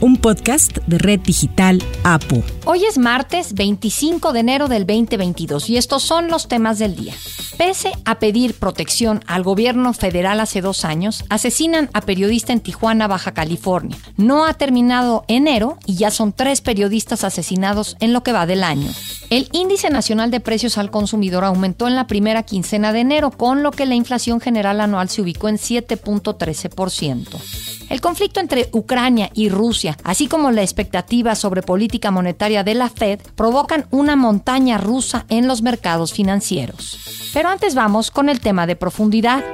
un podcast de Red Digital APO. Hoy es martes 25 de enero del 2022 y estos son los temas del día. Pese a pedir protección al gobierno federal hace dos años, asesinan a periodista en Tijuana, Baja California. No ha terminado enero y ya son tres periodistas asesinados en lo que va del año. El índice nacional de precios al consumidor aumentó en la primera quincena de enero, con lo que la inflación general anual se ubicó en 7.13%. El conflicto entre Ucrania y Rusia, así como la expectativa sobre política monetaria de la Fed, provocan una montaña rusa en los mercados financieros. Pero antes vamos con el tema de profundidad.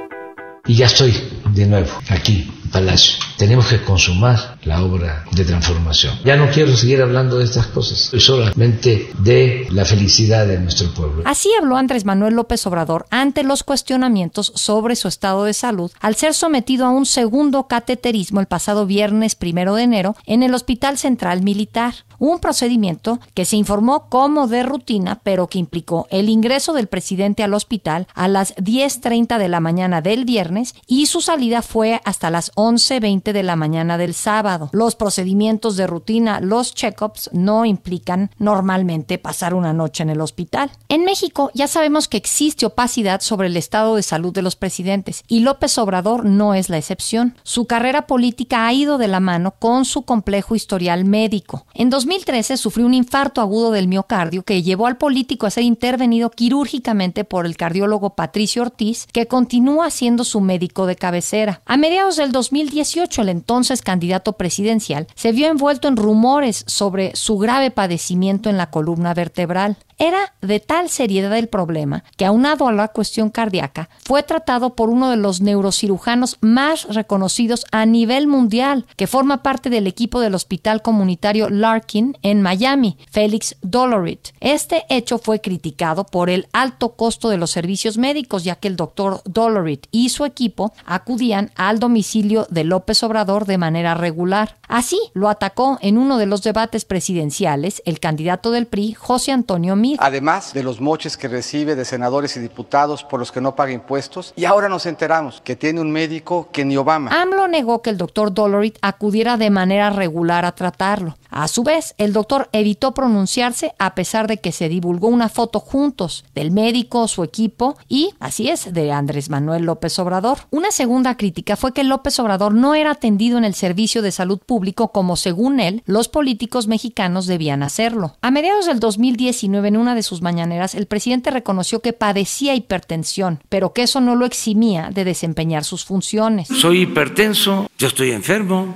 Y ya estoy de nuevo aquí Palacio. Tenemos que consumar la obra de transformación. Ya no quiero seguir hablando de estas cosas, solamente de la felicidad de nuestro pueblo. Así habló Andrés Manuel López Obrador ante los cuestionamientos sobre su estado de salud al ser sometido a un segundo cateterismo el pasado viernes primero de enero en el Hospital Central Militar un procedimiento que se informó como de rutina, pero que implicó el ingreso del presidente al hospital a las 10.30 de la mañana del viernes y su salida fue hasta las 11.20 de la mañana del sábado. Los procedimientos de rutina, los check-ups, no implican normalmente pasar una noche en el hospital. En México ya sabemos que existe opacidad sobre el estado de salud de los presidentes y López Obrador no es la excepción. Su carrera política ha ido de la mano con su complejo historial médico. En 2013 sufrió un infarto agudo del miocardio que llevó al político a ser intervenido quirúrgicamente por el cardiólogo Patricio Ortiz, que continúa siendo su médico de cabecera. A mediados del 2018, el entonces candidato presidencial se vio envuelto en rumores sobre su grave padecimiento en la columna vertebral. Era de tal seriedad el problema que, aunado a la cuestión cardíaca, fue tratado por uno de los neurocirujanos más reconocidos a nivel mundial, que forma parte del equipo del Hospital Comunitario Larkin en Miami, Félix Dolorit. Este hecho fue criticado por el alto costo de los servicios médicos, ya que el doctor Dolorit y su equipo acudían al domicilio de López Obrador de manera regular. Así lo atacó en uno de los debates presidenciales el candidato del PRI, José Antonio Además de los moches que recibe de senadores y diputados por los que no paga impuestos. Y ahora nos enteramos que tiene un médico que ni Obama. AMLO negó que el doctor Dolorit acudiera de manera regular a tratarlo. A su vez, el doctor evitó pronunciarse a pesar de que se divulgó una foto juntos del médico, su equipo y, así es, de Andrés Manuel López Obrador. Una segunda crítica fue que López Obrador no era atendido en el servicio de salud público como, según él, los políticos mexicanos debían hacerlo. A mediados del 2019, en una de sus mañaneras, el presidente reconoció que padecía hipertensión, pero que eso no lo eximía de desempeñar sus funciones. Soy hipertenso, yo estoy enfermo,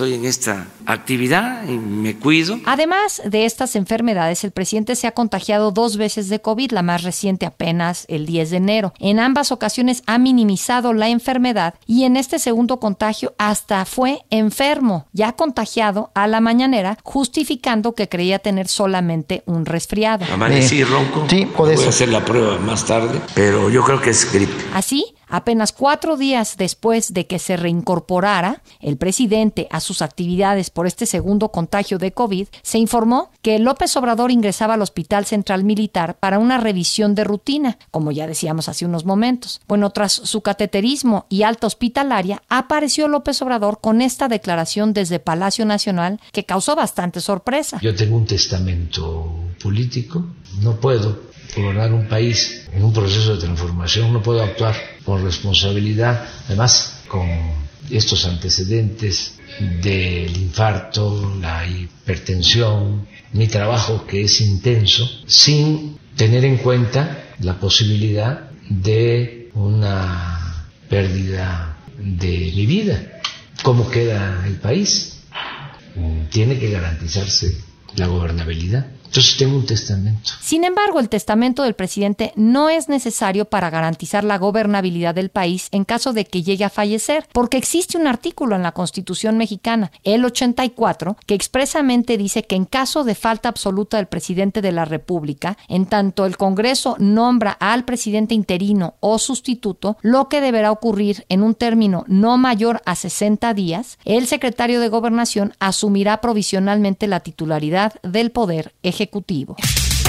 estoy en esta actividad y me cuido. Además de estas enfermedades, el presidente se ha contagiado dos veces de COVID, la más reciente apenas el 10 de enero. En ambas ocasiones ha minimizado la enfermedad y en este segundo contagio hasta fue enfermo, ya contagiado a la mañanera, justificando que creía tener solamente un resfriado. Amanecí ronco. Sí, puede Voy a ser. hacer la prueba más tarde, pero yo creo que es gripe. Así, apenas cuatro días después de que se reincorporara el presidente a sus actividades por este segundo contagio de COVID, se informó que López Obrador ingresaba al Hospital Central Militar para una revisión de rutina, como ya decíamos hace unos momentos. Bueno, tras su cateterismo y alta hospitalaria, apareció López Obrador con esta declaración desde Palacio Nacional que causó bastante sorpresa. Yo tengo un testamento político, no puedo gobernar un país en un proceso de transformación, no puedo actuar responsabilidad, además con estos antecedentes del infarto, la hipertensión, mi trabajo que es intenso, sin tener en cuenta la posibilidad de una pérdida de mi vida. ¿Cómo queda el país? Tiene que garantizarse la gobernabilidad Entonces tengo un testamento. Sin embargo, el testamento del presidente no es necesario para garantizar la gobernabilidad del país en caso de que llegue a fallecer, porque existe un artículo en la Constitución mexicana, el 84, que expresamente dice que en caso de falta absoluta del presidente de la República, en tanto el Congreso nombra al presidente interino o sustituto, lo que deberá ocurrir en un término no mayor a 60 días, el secretario de Gobernación asumirá provisionalmente la titularidad del Poder Ejecutivo ejecutivo.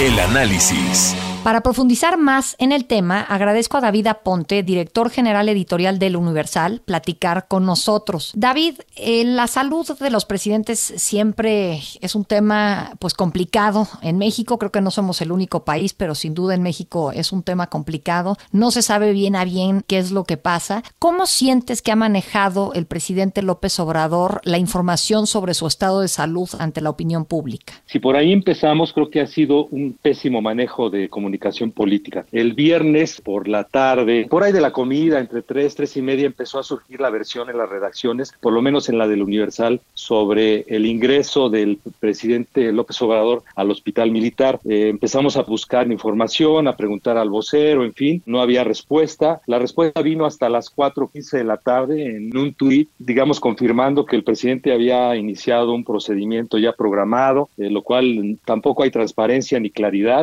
El análisis. Para profundizar más en el tema, agradezco a David Aponte, director general editorial del Universal, platicar con nosotros. David, eh, la salud de los presidentes siempre es un tema pues complicado. En México creo que no somos el único país, pero sin duda en México es un tema complicado. No se sabe bien a bien qué es lo que pasa. ¿Cómo sientes que ha manejado el presidente López Obrador la información sobre su estado de salud ante la opinión pública? Si por ahí empezamos, creo que ha sido un pésimo manejo de comunicación política. El viernes por la tarde, por ahí de la comida, entre tres, tres y media, empezó a surgir la versión en las redacciones, por lo menos en la del Universal, sobre el ingreso del presidente López Obrador al hospital militar. Eh, empezamos a buscar información, a preguntar al vocero, en fin, no había respuesta. La respuesta vino hasta las 4.15 de la tarde en un tuit, digamos, confirmando que el presidente había iniciado un procedimiento ya programado, de lo cual tampoco hay transparencia ni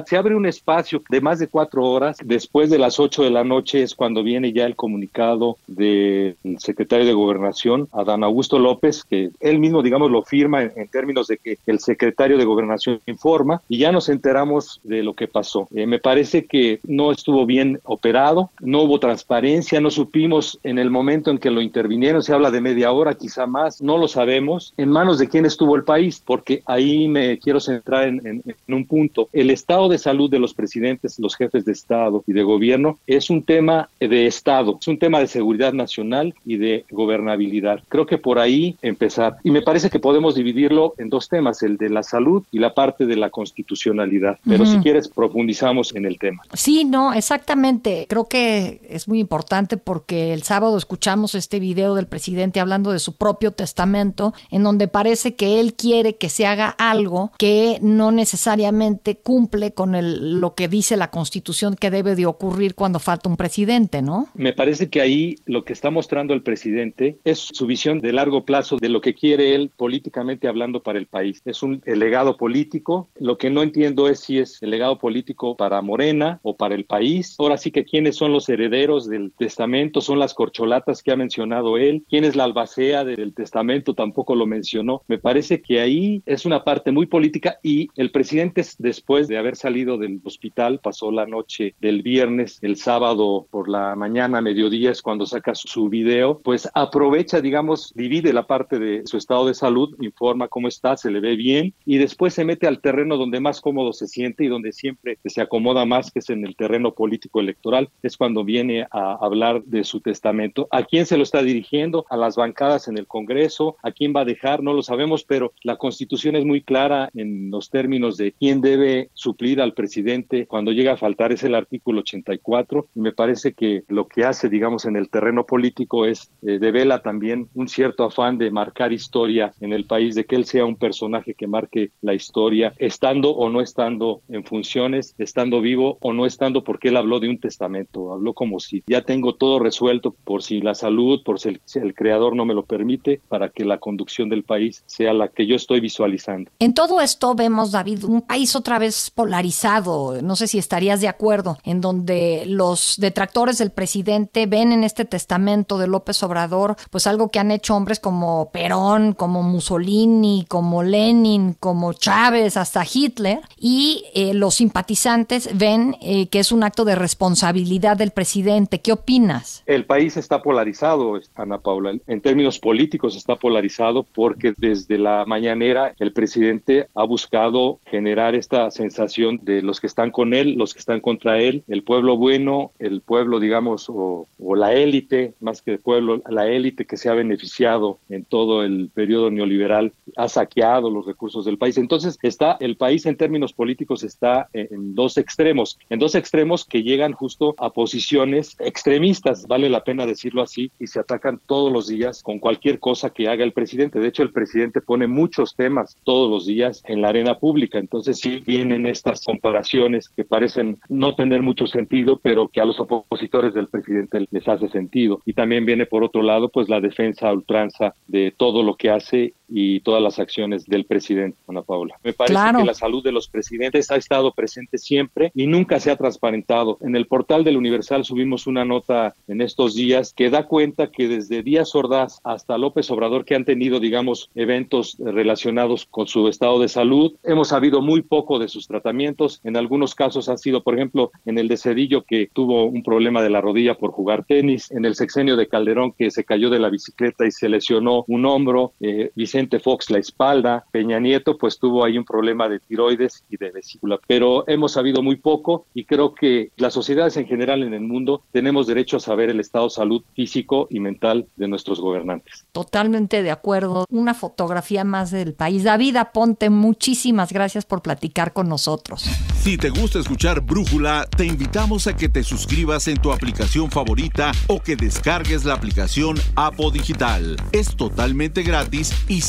Se abre un espacio de más de cuatro horas. Después de las ocho de la noche es cuando viene ya el comunicado del secretario de Gobernación, Adán Augusto López, que él mismo, digamos, lo firma en, términos de que el secretario de Gobernación informa y ya nos enteramos de lo que pasó. Eh, me parece que no estuvo bien operado, no hubo transparencia, no supimos en el momento en que lo intervinieron, se habla de media hora, quizá más, no lo sabemos, en manos de quién estuvo el país, porque ahí me quiero centrar en, en un punto. El estado de salud de los presidentes los jefes de Estado y de gobierno, es un tema de Estado, es un tema de seguridad nacional y de gobernabilidad. Creo que por ahí empezar. Y me parece que podemos dividirlo en dos temas, el de la salud y la parte de la constitucionalidad. Pero si quieres, profundizamos en el tema. Sí, no, exactamente. Creo que es muy importante porque el sábado escuchamos este video del presidente hablando de su propio testamento, en donde parece que él quiere que se haga algo que no necesariamente cumple con el, lo que dice la Constitución que debe de ocurrir cuando falta un presidente, ¿no? Me parece que ahí lo que está mostrando el presidente es su visión de largo plazo de lo que quiere él políticamente hablando para el país. Es un legado político. Lo que no entiendo es si es el legado político para Morena o para el país. Ahora sí que quiénes son los herederos del testamento, son las corcholatas que ha mencionado él. ¿Quién es la albacea del testamento? Tampoco lo mencionó. Me parece que ahí es una parte muy política y el presidente después de haber salido del hospital pasó la noche del viernes, el sábado por la mañana, mediodía es cuando saca su video, pues aprovecha, digamos, divide la parte de su estado de salud, informa cómo está, se le ve bien y después se mete al terreno donde más cómodo se siente y donde siempre se acomoda más, que es en el terreno político electoral, es cuando viene a hablar de su testamento. ¿A quién se lo está dirigiendo? A las bancadas en el Congreso, ¿a quién va a dejar? No lo sabemos, pero la Constitución es muy clara en los términos de quién debe suplir al presidente cuando llega a faltar es el artículo 84 y me parece que lo que hace, digamos, en el terreno político es eh, devela también un cierto afán de marcar historia en el país, de que él sea un personaje que marque la historia, estando o no estando en funciones, estando vivo o no estando, porque él habló de un testamento, habló como si ya tengo todo resuelto por si la salud, por si el, si el creador no me lo permite, para que la conducción del país sea la que yo estoy visualizando. En todo esto vemos, David, un país otra vez polarizado, no sé si estarías de acuerdo, en donde los detractores del presidente ven en este testamento de López Obrador, pues algo que han hecho hombres como Perón, como Mussolini, como Lenin, como Chávez, hasta Hitler, y eh, los simpatizantes ven eh, que es un acto de responsabilidad del presidente. ¿Qué opinas? El país está polarizado, Ana Paula. En términos políticos está polarizado porque desde la mañanera el presidente ha buscado generar esta sensación sensación de los que están con él, los que están contra él, el pueblo bueno, el pueblo, digamos, o, la élite, más que el pueblo, la élite que se ha beneficiado en todo el periodo neoliberal, ha saqueado los recursos del país. Entonces, está el país en términos políticos está en dos extremos, en dos extremos que llegan justo a posiciones extremistas, vale la pena decirlo así, y se atacan todos los días con cualquier cosa que haga el presidente. De hecho, el presidente pone muchos temas todos los días en la arena pública. Entonces, sí estas comparaciones que parecen no tener mucho sentido, pero que a los opositores del presidente les hace sentido. Y también viene, por otro lado, pues la defensa a ultranza de todo lo que hace y todas las acciones del presidente, Ana Paula. Me parece que la salud de los presidentes ha estado presente siempre y nunca se ha transparentado. En el portal del Universal subimos una nota en estos días que da cuenta que desde Díaz Ordaz hasta López Obrador, que han tenido, digamos, eventos relacionados con su estado de salud, hemos sabido muy poco de sus tratamientos. En algunos casos ha sido, por ejemplo, en el de Cedillo, que tuvo un problema de la rodilla por jugar tenis, en el sexenio de Calderón, que se cayó de la bicicleta y se lesionó un hombro, eh, Vicente Fox la espalda, Peña Nieto, pues tuvo ahí un problema de tiroides y de vesícula. Pero hemos sabido muy poco y creo que las sociedades en general en el mundo tenemos derecho a saber el estado de salud físico y mental de nuestros gobernantes. Totalmente de acuerdo. Una fotografía más del país. David Aponte, muchísimas gracias por platicar con nosotros. Si te gusta escuchar Brújula, te invitamos a que te suscribas en tu aplicación favorita o que descargues la aplicación Apo Digital. Es totalmente gratis y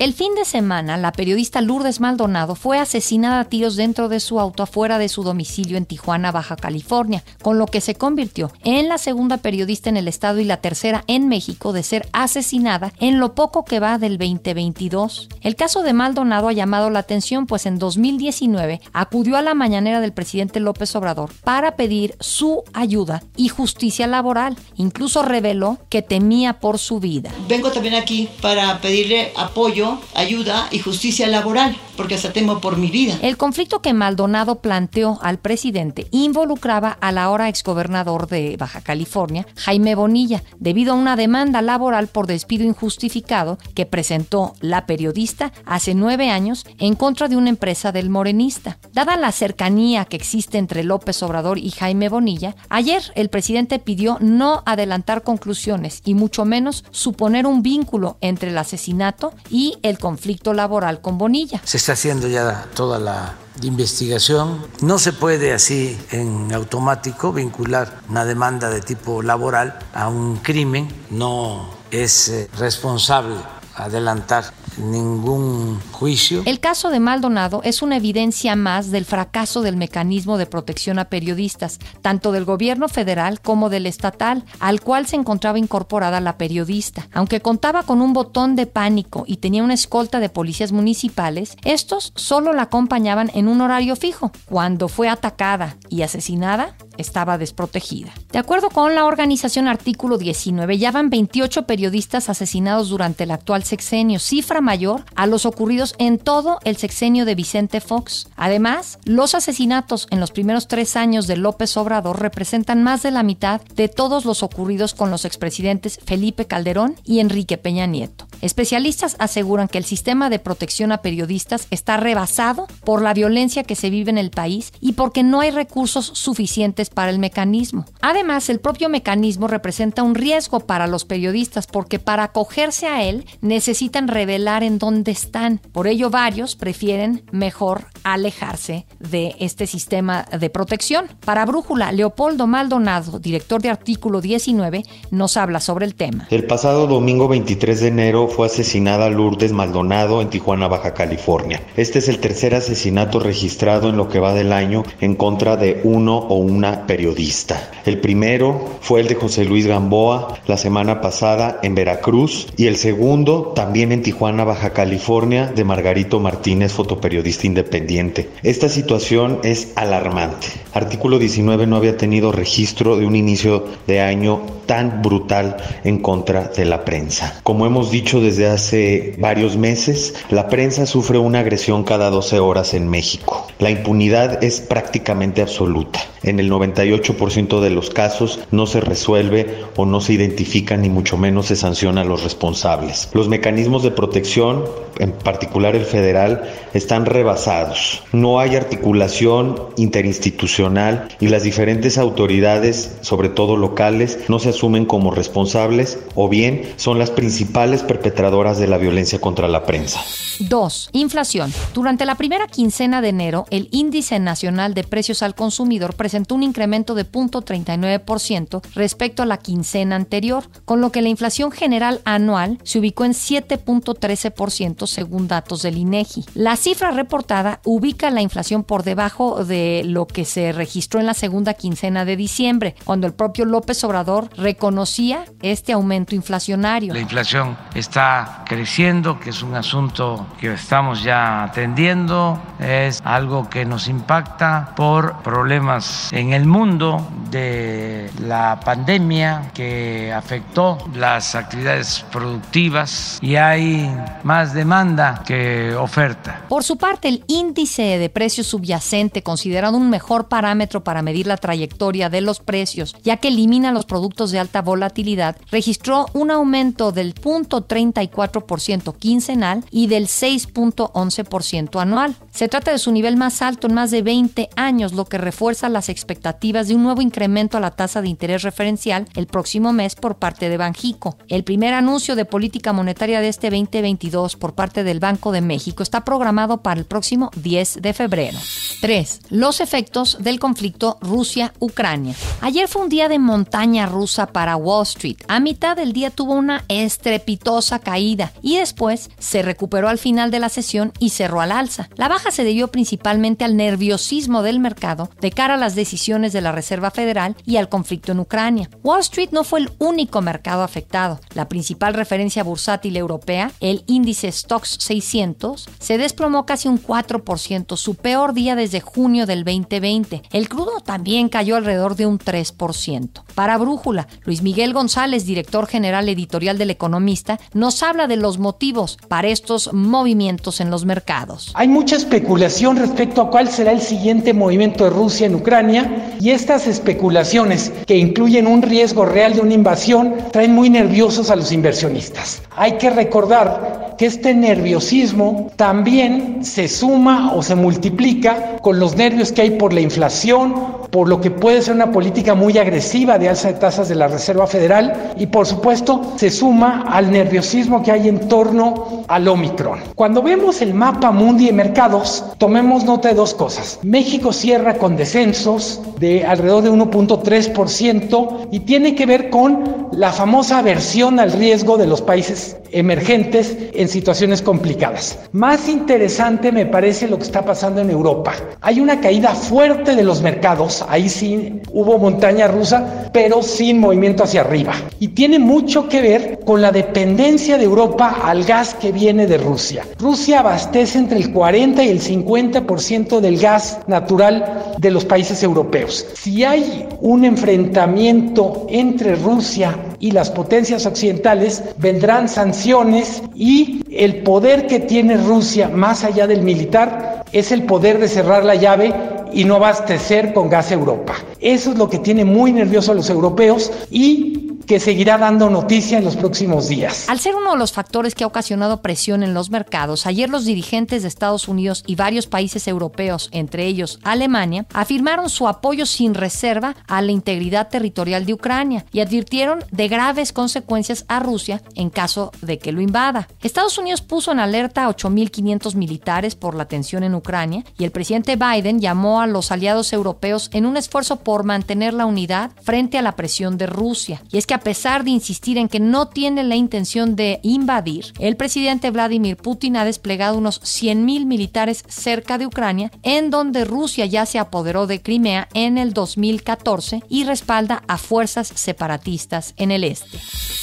El fin de semana, la periodista Lourdes Maldonado fue asesinada a tiros dentro de su auto afuera de su domicilio en Tijuana, Baja California, con lo que se convirtió en la segunda periodista en el estado y la tercera en México de ser asesinada en lo poco que va del 2022. El caso de Maldonado ha llamado la atención, pues en 2019 acudió a la mañanera del presidente López Obrador para pedir su ayuda y justicia laboral. Incluso reveló que temía por su vida. Vengo también aquí para pedirle apoyo, ayuda y justicia laboral, porque hasta temo por mi vida. El conflicto que Maldonado planteó al presidente involucraba al ahora exgobernador de Baja California, Jaime Bonilla, debido a una demanda laboral por despido injustificado que presentó la periodista hace nueve años en contra de una empresa del morenista. Dada la cercanía que existe entre López Obrador y Jaime Bonilla, ayer el presidente pidió no adelantar conclusiones y mucho menos suponer un vínculo entre el asesinato y el conflicto laboral con Bonilla. Se está haciendo ya toda la investigación. No se puede así en automático vincular una demanda de tipo laboral a un crimen. No es eh, responsable adelantar ningún juicio. El caso de Maldonado es una evidencia más del fracaso del mecanismo de protección a periodistas, tanto del gobierno federal como del estatal, al cual se encontraba incorporada la periodista. Aunque contaba con un botón de pánico y tenía una escolta de policías municipales, estos solo la acompañaban en un horario fijo. Cuando fue atacada y asesinada, estaba desprotegida. De acuerdo con la organización Artículo 19, ya van 28 periodistas asesinados durante el actual sexenio, cifra mayor a los ocurridos en todo el sexenio de Vicente Fox. Además, los asesinatos en los primeros tres años de López Obrador representan más de la mitad de todos los ocurridos con los expresidentes Felipe Calderón y Enrique Peña Nieto. Especialistas aseguran que el sistema de protección a periodistas está rebasado por la violencia que se vive en el país y porque no hay recursos suficientes para el mecanismo. Además, el propio mecanismo representa un riesgo para los periodistas porque para acogerse a él necesitan revelar en dónde están. Por ello, varios prefieren mejor alejarse de este sistema de protección. Para Brújula, Leopoldo Maldonado, director de Artículo 19, nos habla sobre el tema. El pasado domingo 23 de enero fue asesinada Lourdes Maldonado en Tijuana, Baja California. Este es el tercer asesinato registrado en lo que va del año en contra de uno o una periodista. El primero fue el de José Luis Gamboa la semana pasada en Veracruz y el segundo también en Tijuana, Baja California, de Margarito Martínez, fotoperiodista independiente. Esta situación es alarmante. Artículo 19 no había tenido registro de un inicio de año tan brutal en contra de la prensa. Como hemos dicho desde hace varios meses, la prensa sufre una agresión cada 12 horas en México. La impunidad es prácticamente absoluta. En el 98% de los casos no se resuelve o no se identifica ni mucho menos se sanciona a los responsables. Los mecanismos de protección, en particular el federal, están rebasados. No hay articulación interinstitucional y las diferentes autoridades, sobre todo locales, no se asumen como responsables o bien son las principales perpetradoras de la violencia contra la prensa. 2. Inflación. Durante la primera quincena de enero, el índice nacional de precios al consumidor presentó un incremento de 0.39% respecto a la quincena anterior, con lo que la inflación general anual se ubicó en 7.13% según datos del INEGI. La cifra reportada ubica la inflación por debajo de lo que se registró en la segunda quincena de diciembre, cuando el propio López Obrador reconocía este aumento inflacionario. La inflación está creciendo, que es un asunto que estamos ya atendiendo, es algo que nos impacta por problemas en el mundo de la pandemia que afectó las actividades productivas y hay más demanda que oferta. Por su parte, el índice de precios subyacente, considerado un mejor parámetro para medir la trayectoria de los precios, ya que elimina los productos de alta volatilidad, registró un aumento del 0.34% quincenal y del 6.11% anual. Se trata de su nivel más alto en más de 20 años, lo que refuerza las expectativas de un nuevo incremento a la tasa de interés referencial el próximo mes por parte de Banjico. El primer anuncio de política monetaria de este 2022 por parte del Banco de México está programado para el próximo 10 de febrero. 3. Los efectos del conflicto Rusia-Ucrania. Ayer fue un día de montaña rusa para Wall Street. A mitad del día tuvo una estrepitosa caída y después se recuperó al final de la sesión y cerró al alza. La baja se debió principalmente al nerviosismo del mercado de cara a las decisiones de la Reserva Federal y al conflicto en Ucrania. Wall Street no fue el único mercado afectado. La principal referencia bursátil europea, el índice Stocks 600, se desplomó casi un 4%, su peor día desde junio del 2020. El crudo también cayó alrededor de un 3%. Para Brújula, Luis Miguel González, director general editorial del Economista, nos habla de los motivos para estos movimientos en los mercados. Hay mucha especulación respecto a cuál será el siguiente movimiento de Rusia en Ucrania y estas especulaciones, que incluyen un riesgo real de una invasión, traen muy nerviosos a los inversionistas. Hay que recordar que este nerviosismo también se suma o se multiplica con los nervios que hay por la inflación, por lo que puede ser una política muy agresiva de alza de tasas de la Reserva Federal y por supuesto se suma al nerviosismo que hay en torno al Omicron. Cuando vemos el mapa mundi de mercados, tomemos nota de dos cosas. México cierra con descensos de alrededor de 1.3% y tiene que ver con la famosa aversión al riesgo de los países emergentes en situaciones complicadas. Más interesante me parece lo que está pasando en Europa. Hay una caída fuerte de los mercados, ahí sí hubo montaña rusa, pero sin movimiento hacia arriba. Y tiene mucho que ver con la dependencia de Europa al gas que viene de Rusia. Rusia abastece entre el 40 y el 50% del gas natural de los países europeos. Si hay un enfrentamiento entre Rusia y las potencias occidentales, vendrán sanciones y el poder que tiene Rusia más allá del militar es el poder de cerrar la llave y no abastecer con gas Europa. Eso es lo que tiene muy nervioso a los europeos y que seguirá dando noticia en los próximos días. Al ser uno de los factores que ha ocasionado presión en los mercados, ayer los dirigentes de Estados Unidos y varios países europeos, entre ellos Alemania, afirmaron su apoyo sin reserva a la integridad territorial de Ucrania y advirtieron de graves consecuencias a Rusia en caso de que lo invada. Estados Unidos puso en alerta a 8.500 militares por la tensión en Ucrania y el presidente Biden llamó a los aliados europeos en un esfuerzo por mantener la unidad frente a la presión de Rusia. Y es que pesar de insistir en que no tiene la intención de invadir, el presidente Vladimir Putin ha desplegado unos 100.000 militares cerca de Ucrania, en donde Rusia ya se apoderó de Crimea en el 2014 y respalda a fuerzas separatistas en el este.